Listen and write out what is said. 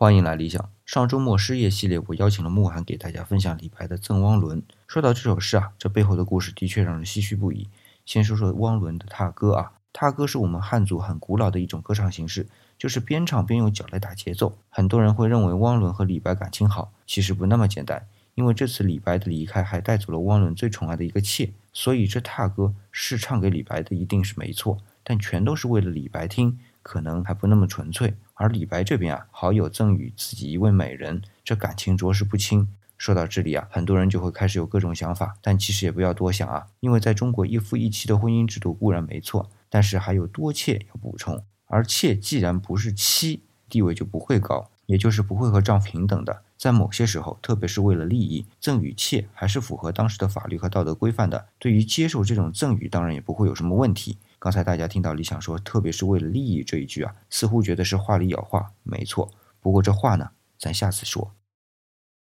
欢迎来理想。上周末失业系列，我邀请了慕寒给大家分享李白的《赠汪伦》。说到这首诗啊，这背后的故事的确让人唏嘘不已。先说说汪伦的踏歌啊，踏歌是我们汉族很古老的一种歌唱形式，就是边唱边用脚来打节奏。很多人会认为汪伦和李白感情好，其实不那么简单。因为这次李白的离开，还带走了汪伦最宠爱的一个妾，所以这踏歌是唱给李白的，一定是没错。但全都是为了李白听。可能还不那么纯粹，而李白这边啊，好友赠予自己一位美人，这感情着实不轻。说到这里啊，很多人就会开始有各种想法，但其实也不要多想啊，因为在中国一夫一妻的婚姻制度固然没错，但是还有多妾要补充，而妾既然不是妻，地位就不会高，也就是不会和丈夫平等的。在某些时候，特别是为了利益，赠与妾还是符合当时的法律和道德规范的。对于接受这种赠与，当然也不会有什么问题。刚才大家听到李想说，特别是为了利益这一句啊，似乎觉得是话里有话，没错。不过这话呢，咱下次说。